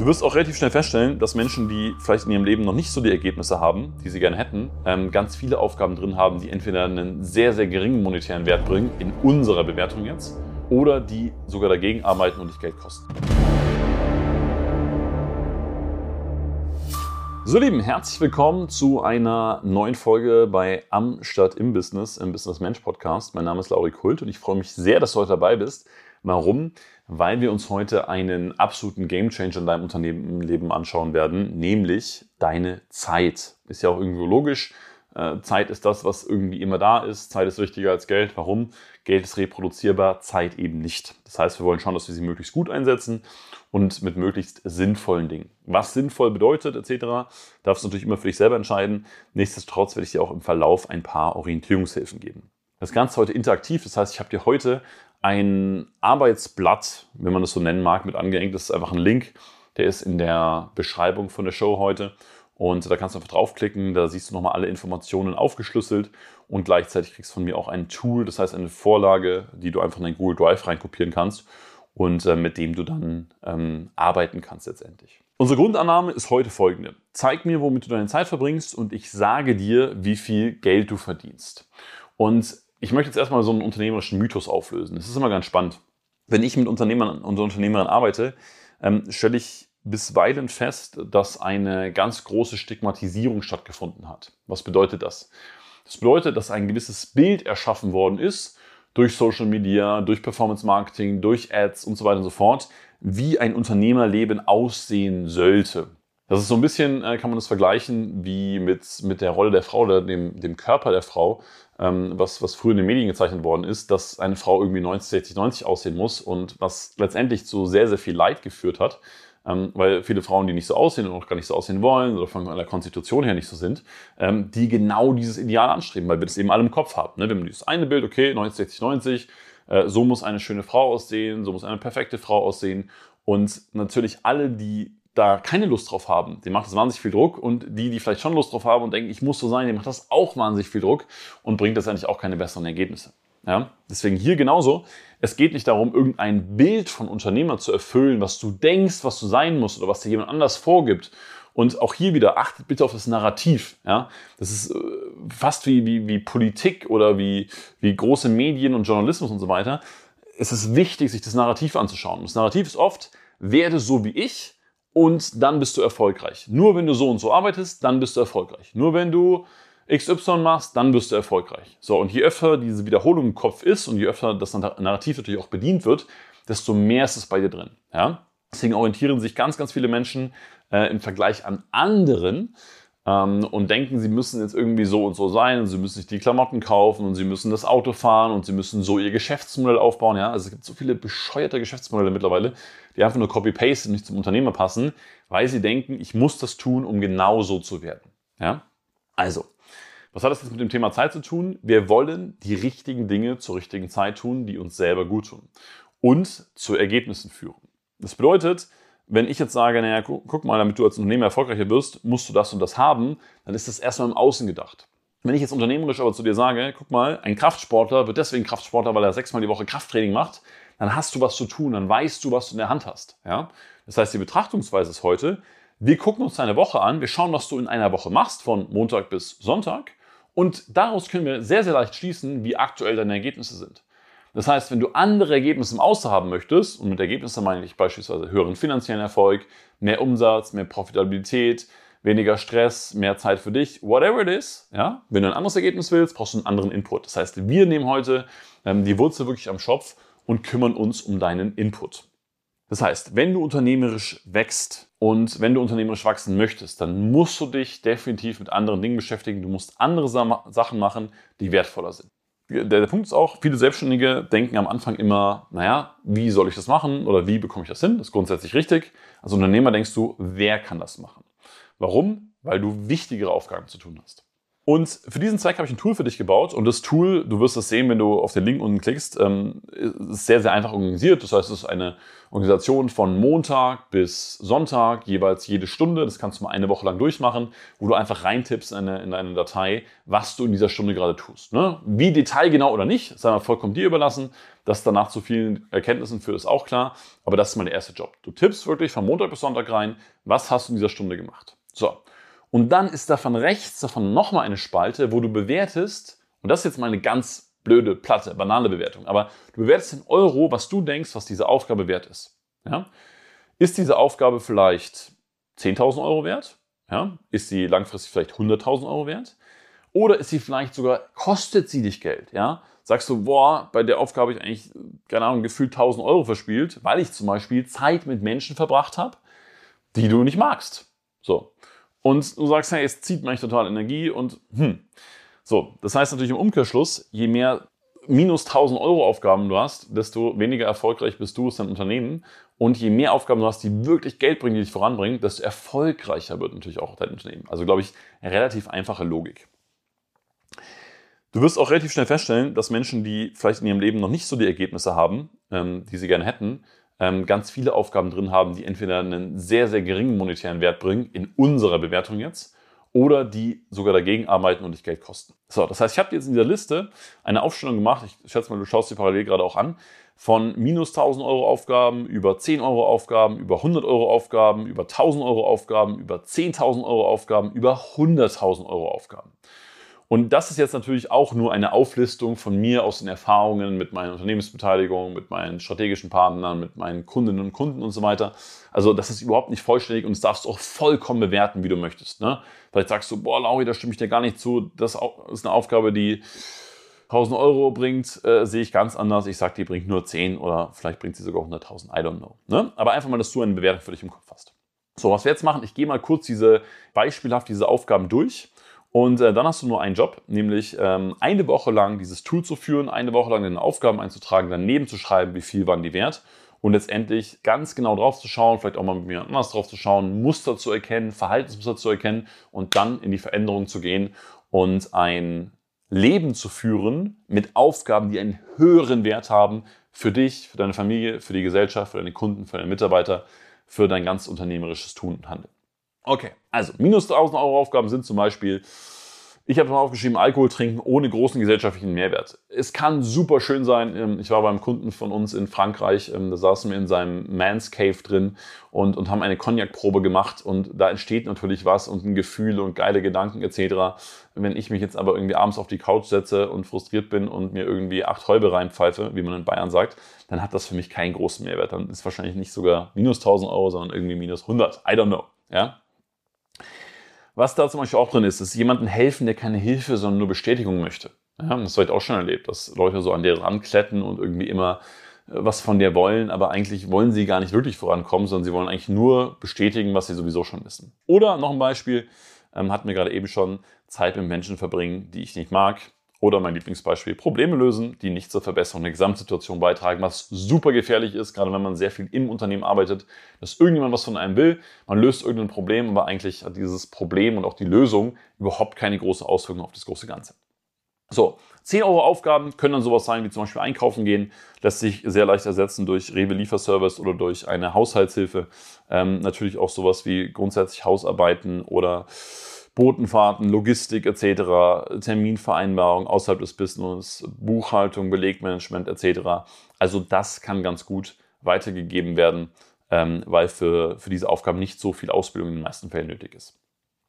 Du wirst auch relativ schnell feststellen, dass Menschen, die vielleicht in ihrem Leben noch nicht so die Ergebnisse haben, die sie gerne hätten, ähm, ganz viele Aufgaben drin haben, die entweder einen sehr, sehr geringen monetären Wert bringen, in unserer Bewertung jetzt, oder die sogar dagegen arbeiten und dich Geld kosten. So, Lieben, herzlich willkommen zu einer neuen Folge bei Am Stadt im Business, im Business Mensch Podcast. Mein Name ist Lauri Kult und ich freue mich sehr, dass du heute dabei bist. Warum? Weil wir uns heute einen absoluten Gamechanger in deinem Unternehmenleben anschauen werden, nämlich deine Zeit. Ist ja auch irgendwo logisch. Äh, Zeit ist das, was irgendwie immer da ist. Zeit ist wichtiger als Geld. Warum? Geld ist reproduzierbar, Zeit eben nicht. Das heißt, wir wollen schauen, dass wir sie möglichst gut einsetzen und mit möglichst sinnvollen Dingen. Was sinnvoll bedeutet etc., darfst du natürlich immer für dich selber entscheiden. Nichtsdestotrotz werde ich dir auch im Verlauf ein paar Orientierungshilfen geben. Das Ganze heute interaktiv, das heißt, ich habe dir heute ein Arbeitsblatt, wenn man das so nennen mag, mit angehängt. Das ist einfach ein Link, der ist in der Beschreibung von der Show heute. Und da kannst du einfach draufklicken, da siehst du nochmal alle Informationen aufgeschlüsselt und gleichzeitig kriegst du von mir auch ein Tool, das heißt eine Vorlage, die du einfach in dein Google Drive reinkopieren kannst und äh, mit dem du dann ähm, arbeiten kannst letztendlich. Unsere Grundannahme ist heute folgende. Zeig mir, womit du deine Zeit verbringst und ich sage dir, wie viel Geld du verdienst. Und ich möchte jetzt erstmal so einen unternehmerischen Mythos auflösen. Das ist immer ganz spannend. Wenn ich mit Unternehmern und Unternehmerinnen arbeite, ähm, stelle ich bisweilen fest, dass eine ganz große Stigmatisierung stattgefunden hat. Was bedeutet das? Das bedeutet, dass ein gewisses Bild erschaffen worden ist durch Social Media, durch Performance Marketing, durch Ads und so weiter und so fort, wie ein Unternehmerleben aussehen sollte. Das ist so ein bisschen, äh, kann man das vergleichen, wie mit, mit der Rolle der Frau oder dem, dem Körper der Frau, ähm, was, was früher in den Medien gezeichnet worden ist, dass eine Frau irgendwie 90, 60, 90 aussehen muss und was letztendlich zu sehr, sehr viel Leid geführt hat, ähm, weil viele Frauen, die nicht so aussehen und auch gar nicht so aussehen wollen oder von der Konstitution her nicht so sind, ähm, die genau dieses Ideal anstreben, weil wir das eben alle im Kopf haben. Ne? Wir haben dieses eine Bild, okay, 90, 60, 90, äh, so muss eine schöne Frau aussehen, so muss eine perfekte Frau aussehen und natürlich alle, die da keine Lust drauf haben, dem macht das wahnsinnig viel Druck und die, die vielleicht schon Lust drauf haben und denken, ich muss so sein, dem macht das auch wahnsinnig viel Druck und bringt letztendlich auch keine besseren Ergebnisse. Ja? Deswegen hier genauso. Es geht nicht darum, irgendein Bild von Unternehmer zu erfüllen, was du denkst, was du sein musst oder was dir jemand anders vorgibt. Und auch hier wieder, achtet bitte auf das Narrativ. Ja? Das ist äh, fast wie, wie, wie Politik oder wie, wie große Medien und Journalismus und so weiter. Es ist wichtig, sich das Narrativ anzuschauen. Das Narrativ ist oft, werde so wie ich, und dann bist du erfolgreich. Nur wenn du so und so arbeitest, dann bist du erfolgreich. Nur wenn du XY machst, dann bist du erfolgreich. So, und je öfter diese Wiederholung im Kopf ist und je öfter das Narrativ natürlich auch bedient wird, desto mehr ist es bei dir drin. Ja? Deswegen orientieren sich ganz, ganz viele Menschen äh, im Vergleich an anderen ähm, und denken, sie müssen jetzt irgendwie so und so sein und sie müssen sich die Klamotten kaufen und sie müssen das Auto fahren und sie müssen so ihr Geschäftsmodell aufbauen. Ja? Also es gibt so viele bescheuerte Geschäftsmodelle mittlerweile, die einfach nur Copy-Paste und nicht zum Unternehmer passen, weil sie denken, ich muss das tun, um genau so zu werden. Ja? Also, was hat das jetzt mit dem Thema Zeit zu tun? Wir wollen die richtigen Dinge zur richtigen Zeit tun, die uns selber gut tun und zu Ergebnissen führen. Das bedeutet, wenn ich jetzt sage, naja, guck, mal, damit du als Unternehmer erfolgreicher wirst, musst du das und das haben, dann ist das erstmal im Außen gedacht. Wenn ich jetzt unternehmerisch aber zu dir sage, guck mal, ein Kraftsportler wird deswegen Kraftsportler, weil er sechsmal die Woche Krafttraining macht, dann hast du was zu tun, dann weißt du, was du in der Hand hast. Ja? Das heißt, die Betrachtungsweise ist heute, wir gucken uns deine Woche an, wir schauen, was du in einer Woche machst, von Montag bis Sonntag, und daraus können wir sehr, sehr leicht schließen, wie aktuell deine Ergebnisse sind. Das heißt, wenn du andere Ergebnisse im Außen haben möchtest, und mit Ergebnissen meine ich beispielsweise höheren finanziellen Erfolg, mehr Umsatz, mehr Profitabilität, weniger Stress, mehr Zeit für dich, whatever it is, ja, wenn du ein anderes Ergebnis willst, brauchst du einen anderen Input. Das heißt, wir nehmen heute ähm, die Wurzel wirklich am Schopf und kümmern uns um deinen Input. Das heißt, wenn du unternehmerisch wächst und wenn du unternehmerisch wachsen möchtest, dann musst du dich definitiv mit anderen Dingen beschäftigen. Du musst andere Sachen machen, die wertvoller sind der, der Punkt ist auch, viele Selbstständige denken am Anfang immer, naja, wie soll ich das machen oder wie bekomme ich das hin? Das ist grundsätzlich richtig. Als Unternehmer denkst du, wer kann das machen? Warum? Weil du wichtigere Aufgaben zu tun hast. Und für diesen Zweck habe ich ein Tool für dich gebaut. Und das Tool, du wirst es sehen, wenn du auf den Link unten klickst, ähm, ist sehr, sehr einfach organisiert. Das heißt, es ist eine Organisation von Montag bis Sonntag, jeweils jede Stunde. Das kannst du mal eine Woche lang durchmachen, wo du einfach reintippst in eine, in eine Datei, was du in dieser Stunde gerade tust. Ne? Wie detailgenau oder nicht, sei mal vollkommen dir überlassen. Das danach zu vielen Erkenntnissen führt, ist auch klar. Aber das ist mein erster Job. Du tippst wirklich von Montag bis Sonntag rein, was hast du in dieser Stunde gemacht. So. Und dann ist davon rechts davon nochmal eine Spalte, wo du bewertest, und das ist jetzt mal eine ganz blöde, platte, banale Bewertung, aber du bewertest in Euro, was du denkst, was diese Aufgabe wert ist. Ja? Ist diese Aufgabe vielleicht 10.000 Euro wert? Ja? Ist sie langfristig vielleicht 100.000 Euro wert? Oder ist sie vielleicht sogar, kostet sie dich Geld? Ja? Sagst du, boah, bei der Aufgabe habe ich eigentlich, keine Ahnung, gefühlt 1000 Euro verspielt, weil ich zum Beispiel Zeit mit Menschen verbracht habe, die du nicht magst. So. Und du sagst, hey, es zieht mich total Energie und hm. So, das heißt natürlich im Umkehrschluss, je mehr minus 1000 Euro Aufgaben du hast, desto weniger erfolgreich bist du als dein Unternehmen. Und je mehr Aufgaben du hast, die wirklich Geld bringen, die dich voranbringen, desto erfolgreicher wird natürlich auch dein Unternehmen. Also glaube ich, relativ einfache Logik. Du wirst auch relativ schnell feststellen, dass Menschen, die vielleicht in ihrem Leben noch nicht so die Ergebnisse haben, ähm, die sie gerne hätten, ähm, ganz viele Aufgaben drin haben, die entweder einen sehr, sehr geringen monetären Wert bringen, in unserer Bewertung jetzt, oder die sogar dagegen arbeiten und dich Geld kosten. So, das heißt, ich habe jetzt in dieser Liste eine Aufstellung gemacht, ich schätze mal, du schaust dir parallel gerade auch an, von minus 1000 Euro Aufgaben, über 10 Euro Aufgaben, über 100 Euro Aufgaben, über 1000 Euro Aufgaben, über 10.000 Euro Aufgaben, über 100.000 Euro Aufgaben. Und das ist jetzt natürlich auch nur eine Auflistung von mir aus den Erfahrungen mit meinen Unternehmensbeteiligungen, mit meinen strategischen Partnern, mit meinen Kundinnen und Kunden und so weiter. Also das ist überhaupt nicht vollständig und das darfst du auch vollkommen bewerten, wie du möchtest. Ne? Vielleicht sagst du, boah, Lauri, da stimme ich dir gar nicht zu. Das ist eine Aufgabe, die 1000 Euro bringt, äh, sehe ich ganz anders. Ich sage, die bringt nur 10 oder vielleicht bringt sie sogar 100.000. I don't know. Ne? Aber einfach mal, dass du eine Bewertung für dich im Kopf hast. So, was wir jetzt machen, ich gehe mal kurz diese beispielhaft diese Aufgaben durch und äh, dann hast du nur einen Job, nämlich ähm, eine Woche lang dieses Tool zu führen, eine Woche lang deine Aufgaben einzutragen, daneben zu schreiben, wie viel waren die wert und letztendlich ganz genau drauf zu schauen, vielleicht auch mal mit mir anders drauf zu schauen, Muster zu erkennen, Verhaltensmuster zu erkennen und dann in die Veränderung zu gehen und ein Leben zu führen mit Aufgaben, die einen höheren Wert haben für dich, für deine Familie, für die Gesellschaft, für deine Kunden, für deine Mitarbeiter, für dein ganz unternehmerisches Tun und Handeln. Okay, also minus 1000 Euro Aufgaben sind zum Beispiel, ich habe mal aufgeschrieben, Alkohol trinken ohne großen gesellschaftlichen Mehrwert. Es kann super schön sein. Ähm, ich war beim Kunden von uns in Frankreich, ähm, da saßen wir in seinem Man's Cave drin und, und haben eine Cognac-Probe gemacht und da entsteht natürlich was und ein Gefühl und geile Gedanken etc. Wenn ich mich jetzt aber irgendwie abends auf die Couch setze und frustriert bin und mir irgendwie acht Häube reinpfeife, wie man in Bayern sagt, dann hat das für mich keinen großen Mehrwert. Dann ist wahrscheinlich nicht sogar minus 1000 Euro, sondern irgendwie minus 100. I don't know. Ja? Was da zum Beispiel auch drin ist, ist jemandem helfen, der keine Hilfe, sondern nur Bestätigung möchte. Ja, das habe ich auch schon erlebt, dass Leute so an der rankletten und irgendwie immer äh, was von der wollen, aber eigentlich wollen sie gar nicht wirklich vorankommen, sondern sie wollen eigentlich nur bestätigen, was sie sowieso schon wissen. Oder noch ein Beispiel, ähm, hatten wir gerade eben schon, Zeit mit Menschen verbringen, die ich nicht mag, oder mein Lieblingsbeispiel, Probleme lösen, die nicht zur Verbesserung der Gesamtsituation beitragen, was super gefährlich ist, gerade wenn man sehr viel im Unternehmen arbeitet, dass irgendjemand was von einem will, man löst irgendein Problem, aber eigentlich hat dieses Problem und auch die Lösung überhaupt keine große Auswirkung auf das große Ganze. So, 10 Euro Aufgaben können dann sowas sein wie zum Beispiel einkaufen gehen, lässt sich sehr leicht ersetzen durch Rewe Lieferservice oder durch eine Haushaltshilfe. Ähm, natürlich auch sowas wie grundsätzlich Hausarbeiten oder Botenfahrten, Logistik etc., Terminvereinbarung außerhalb des Business, Buchhaltung, Belegmanagement etc. Also das kann ganz gut weitergegeben werden, ähm, weil für, für diese Aufgaben nicht so viel Ausbildung in den meisten Fällen nötig ist.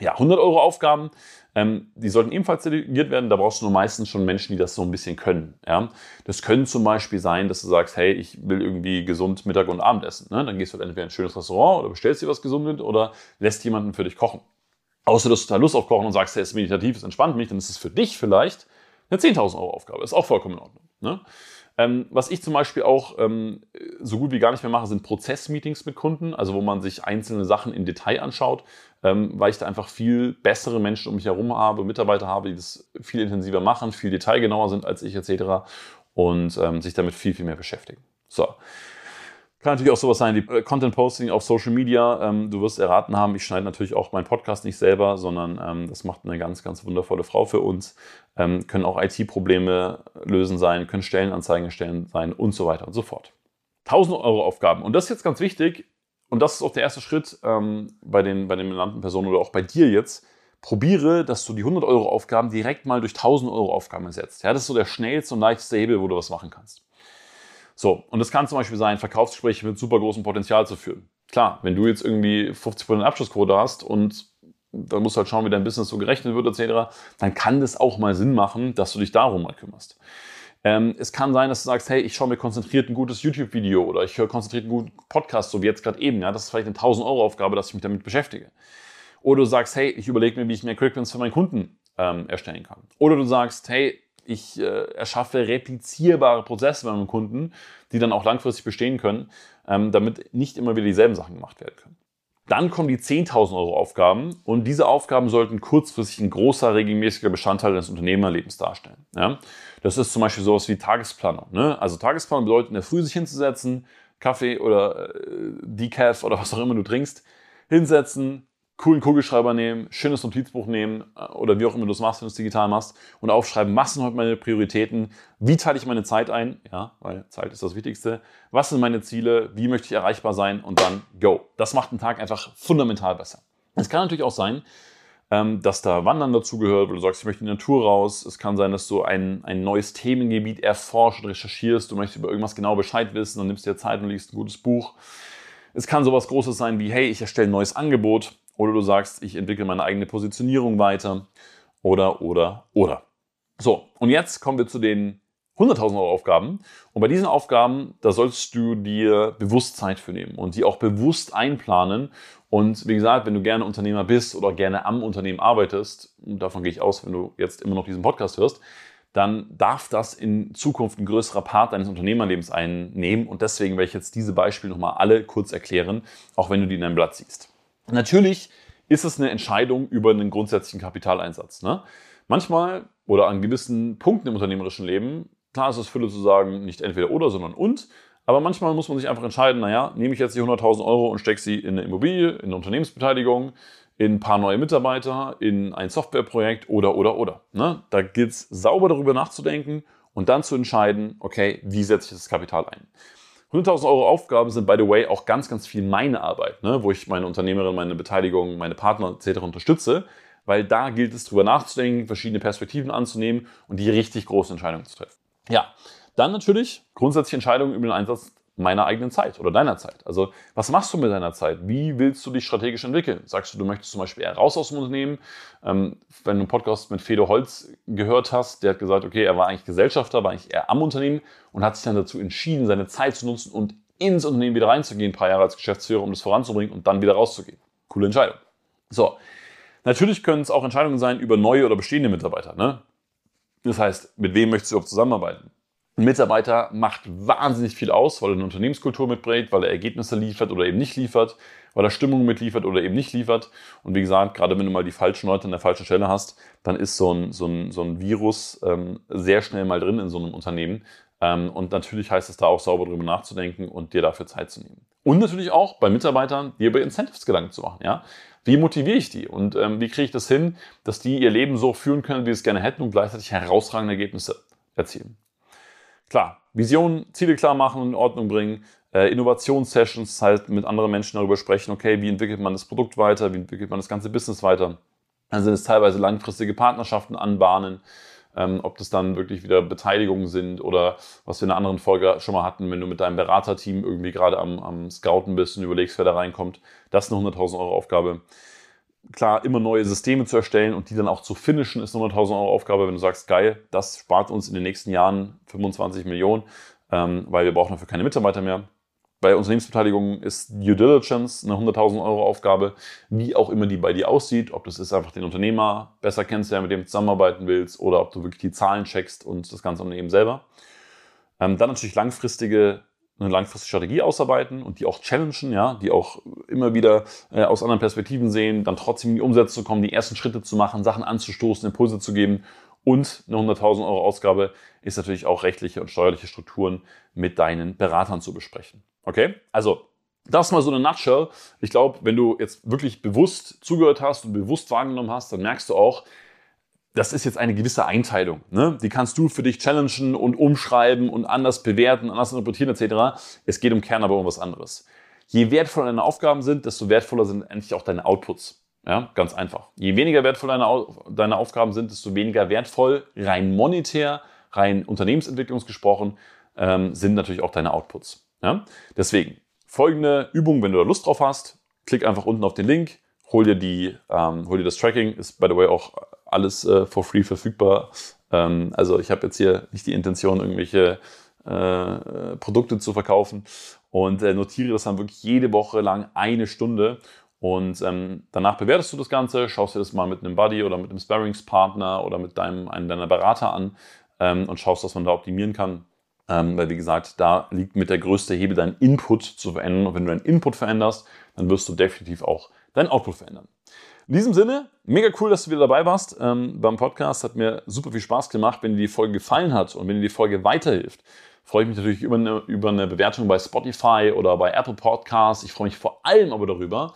Ja, 100 Euro Aufgaben, ähm, die sollten ebenfalls delegiert werden. Da brauchst du nur meistens schon Menschen, die das so ein bisschen können. Ja? Das können zum Beispiel sein, dass du sagst, hey, ich will irgendwie gesund Mittag und Abend essen. Ne? Dann gehst du halt entweder in ein schönes Restaurant oder bestellst dir was Gesundes oder lässt jemanden für dich kochen. Außer du hast total Lust auf Kochen und sagst, hey, es ist meditativ, es entspannt mich, dann ist es für dich vielleicht eine 10.000 Euro Aufgabe. Ist auch vollkommen in Ordnung. Ne? Ähm, was ich zum Beispiel auch ähm, so gut wie gar nicht mehr mache, sind Prozessmeetings mit Kunden, also wo man sich einzelne Sachen im Detail anschaut, ähm, weil ich da einfach viel bessere Menschen um mich herum habe, Mitarbeiter habe, die das viel intensiver machen, viel detailgenauer sind als ich etc. und ähm, sich damit viel, viel mehr beschäftigen. So. Kann natürlich auch sowas sein wie äh, Content Posting auf Social Media. Ähm, du wirst erraten haben, ich schneide natürlich auch meinen Podcast nicht selber, sondern ähm, das macht eine ganz, ganz wundervolle Frau für uns. Ähm, können auch IT-Probleme lösen sein, können Stellenanzeigen erstellen sein und so weiter und so fort. 1000 Euro Aufgaben. Und das ist jetzt ganz wichtig. Und das ist auch der erste Schritt bei, den, bei den benannten Personen oder auch bei dir jetzt. Probiere, dass du die 100 Euro Aufgaben direkt mal durch 1000 Euro Aufgaben ersetzt. Ja, das ist so der schnellste und leichteste Hebel, wo du was machen kannst. So, und das kann zum Beispiel sein, Verkaufsgespräche mit super großem Potenzial zu führen. Klar, wenn du jetzt irgendwie 50% Abschlussquote hast und dann musst du halt schauen, wie dein Business so gerechnet wird, etc., dann kann das auch mal Sinn machen, dass du dich darum mal kümmerst. Ähm, es kann sein, dass du sagst, hey, ich schaue mir konzentriert ein gutes YouTube-Video oder ich höre konzentriert einen guten Podcast, so wie jetzt gerade eben. Ja, das ist vielleicht eine 1000-Euro-Aufgabe, dass ich mich damit beschäftige. Oder du sagst, hey, ich überlege mir, wie ich mehr Quick für meinen Kunden ähm, erstellen kann. Oder du sagst, hey, ich äh, erschaffe replizierbare Prozesse bei meinem Kunden, die dann auch langfristig bestehen können, ähm, damit nicht immer wieder dieselben Sachen gemacht werden können. Dann kommen die 10.000 Euro Aufgaben und diese Aufgaben sollten kurzfristig ein großer, regelmäßiger Bestandteil des Unternehmerlebens darstellen. Ja? Das ist zum Beispiel sowas wie Tagesplanung. Ne? Also Tagesplanung bedeutet in der Früh sich hinzusetzen, Kaffee oder äh, Decaf oder was auch immer du trinkst, hinsetzen, coolen Kugelschreiber nehmen, schönes Notizbuch nehmen äh, oder wie auch immer du es machst, wenn du es digital machst und aufschreiben, was sind heute meine Prioritäten, wie teile ich meine Zeit ein, ja, weil Zeit ist das Wichtigste, was sind meine Ziele, wie möchte ich erreichbar sein und dann go. Das macht den Tag einfach fundamental besser. Es kann natürlich auch sein, ähm, dass da Wandern dazugehört, weil du sagst, ich möchte in die Natur raus. Es kann sein, dass du ein, ein neues Themengebiet erforscht und recherchierst, du möchtest über irgendwas genau Bescheid wissen und nimmst dir Zeit und liest ein gutes Buch. Es kann sowas Großes sein wie, hey, ich erstelle ein neues Angebot oder du sagst, ich entwickle meine eigene Positionierung weiter. Oder, oder, oder. So, und jetzt kommen wir zu den 100.000 Euro Aufgaben. Und bei diesen Aufgaben, da sollst du dir bewusst Zeit für nehmen und die auch bewusst einplanen. Und wie gesagt, wenn du gerne Unternehmer bist oder gerne am Unternehmen arbeitest, und davon gehe ich aus, wenn du jetzt immer noch diesen Podcast hörst, dann darf das in Zukunft ein größerer Part deines Unternehmerlebens einnehmen. Und deswegen werde ich jetzt diese Beispiele nochmal alle kurz erklären, auch wenn du die in deinem Blatt siehst. Natürlich ist es eine Entscheidung über einen grundsätzlichen Kapitaleinsatz. Ne? Manchmal oder an gewissen Punkten im unternehmerischen Leben, klar ist es Fülle zu sagen, nicht entweder oder, sondern und. Aber manchmal muss man sich einfach entscheiden, naja, nehme ich jetzt die 100.000 Euro und stecke sie in eine Immobilie, in eine Unternehmensbeteiligung, in ein paar neue Mitarbeiter, in ein Softwareprojekt oder, oder, oder. Ne? Da gilt es sauber darüber nachzudenken und dann zu entscheiden, okay, wie setze ich das Kapital ein. 100.000 Euro Aufgaben sind, by the way, auch ganz, ganz viel meine Arbeit, ne? wo ich meine Unternehmerin, meine Beteiligung, meine Partner etc. unterstütze, weil da gilt es, drüber nachzudenken, verschiedene Perspektiven anzunehmen und die richtig großen Entscheidungen zu treffen. Ja, dann natürlich grundsätzliche Entscheidungen über den Einsatz meiner eigenen Zeit oder deiner Zeit. Also was machst du mit deiner Zeit? Wie willst du dich strategisch entwickeln? Sagst du, du möchtest zum Beispiel eher raus aus dem Unternehmen? Ähm, wenn du einen Podcast mit Fedor Holz gehört hast, der hat gesagt, okay, er war eigentlich Gesellschafter, war eigentlich eher am Unternehmen und hat sich dann dazu entschieden, seine Zeit zu nutzen und ins Unternehmen wieder reinzugehen, ein paar Jahre als Geschäftsführer, um das voranzubringen und dann wieder rauszugehen. Coole Entscheidung. So, natürlich können es auch Entscheidungen sein über neue oder bestehende Mitarbeiter. Ne? Das heißt, mit wem möchtest du auch zusammenarbeiten? Ein Mitarbeiter macht wahnsinnig viel aus, weil er eine Unternehmenskultur mitbringt, weil er Ergebnisse liefert oder eben nicht liefert, weil er Stimmung mitliefert oder eben nicht liefert. Und wie gesagt, gerade wenn du mal die falschen Leute an der falschen Stelle hast, dann ist so ein, so ein, so ein Virus ähm, sehr schnell mal drin in so einem Unternehmen. Ähm, und natürlich heißt es da auch sauber drüber nachzudenken und dir dafür Zeit zu nehmen. Und natürlich auch bei Mitarbeitern dir über Incentives Gedanken zu machen. Ja? Wie motiviere ich die und ähm, wie kriege ich das hin, dass die ihr Leben so führen können, wie sie es gerne hätten und gleichzeitig herausragende Ergebnisse erzielen? Klar, Visionen, Ziele klar machen und in Ordnung bringen. Äh, Innovationssessions, halt mit anderen Menschen darüber sprechen, okay, wie entwickelt man das Produkt weiter, wie entwickelt man das ganze Business weiter. Dann sind es teilweise langfristige Partnerschaften anbahnen, ähm, ob das dann wirklich wieder Beteiligungen sind oder was wir in einer anderen Folge schon mal hatten, wenn du mit deinem Beraterteam irgendwie gerade am, am Scouten bist und überlegst, wer da reinkommt. Das ist eine 100.000 Euro Aufgabe klar, immer neue Systeme zu erstellen und die dann auch zu finishen, ist eine 100.000 Euro Aufgabe. Wenn du sagst, geil, das spart uns in den nächsten Jahren 25 Millionen, ähm, weil wir brauchen dafür keine Mitarbeiter mehr. Bei Unternehmensbeteiligungen ist Due Diligence eine 100.000 Euro Aufgabe, wie auch immer die bei dir aussieht. Ob das ist einfach den Unternehmer besser kennenzulernen, mit dem du zusammenarbeiten willst, oder ob du wirklich die Zahlen checkst und das ganze Unternehmen selber. Ähm, dann natürlich langfristige eine langfristige Strategie ausarbeiten und die auch challengen, ja, die auch immer wieder äh, aus anderen Perspektiven sehen, dann trotzdem in die Umsetzung zu kommen, die ersten Schritte zu machen, Sachen anzustoßen, Impulse zu geben. Und eine 100.000 Euro Ausgabe ist natürlich auch rechtliche und steuerliche Strukturen mit deinen Beratern zu besprechen. Okay? Also, das mal so eine Nutshell. Ich glaube, wenn du jetzt wirklich bewusst zugehört hast und bewusst wahrgenommen hast, dann merkst du auch, das ist jetzt eine gewisse Einteilung. Ne? Die kannst du für dich challengen und umschreiben und anders bewerten, anders interpretieren etc. Es geht im Kern aber um was anderes. Je wertvoller deine Aufgaben sind, desto wertvoller sind endlich auch deine Outputs. Ja, ganz einfach. Je weniger wertvoll deine, deine Aufgaben sind, desto weniger wertvoll, rein monetär, rein unternehmensentwicklungsgesprochen, ähm, sind natürlich auch deine Outputs. Ja? Deswegen folgende Übung, wenn du da Lust drauf hast, klick einfach unten auf den Link, hol dir, die, ähm, hol dir das Tracking, ist by the way auch alles äh, for free verfügbar. Ähm, also ich habe jetzt hier nicht die Intention, irgendwelche äh, Produkte zu verkaufen und äh, notiere das dann wirklich jede Woche lang eine Stunde und ähm, danach bewertest du das Ganze, schaust dir das mal mit einem Buddy oder mit einem Sparringspartner oder mit deinem, einem deiner Berater an ähm, und schaust, was man da optimieren kann. Ähm, weil, wie gesagt, da liegt mit der größte Hebel, deinen Input zu verändern. Und wenn du deinen Input veränderst, dann wirst du definitiv auch deinen Output verändern. In diesem Sinne, mega cool, dass du wieder dabei warst ähm, beim Podcast. Hat mir super viel Spaß gemacht. Wenn dir die Folge gefallen hat und wenn dir die Folge weiterhilft, freue ich mich natürlich über eine, über eine Bewertung bei Spotify oder bei Apple Podcasts. Ich freue mich vor allem aber darüber,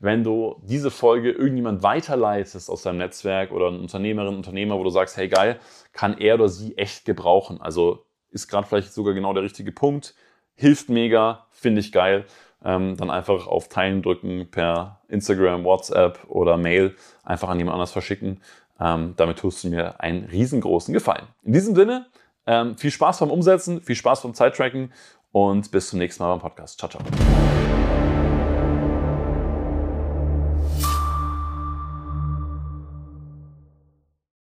wenn du diese Folge irgendjemand weiterleitest aus deinem Netzwerk oder ein Unternehmerin, Unternehmer, wo du sagst, hey geil, kann er oder sie echt gebrauchen. Also ist gerade vielleicht sogar genau der richtige Punkt, hilft mega, finde ich geil. Ähm, dann einfach auf Teilen drücken per Instagram, WhatsApp oder Mail, einfach an jemand anders verschicken. Ähm, damit tust du mir einen riesengroßen Gefallen. In diesem Sinne, ähm, viel Spaß beim Umsetzen, viel Spaß beim Zeittracken und bis zum nächsten Mal beim Podcast. Ciao, ciao.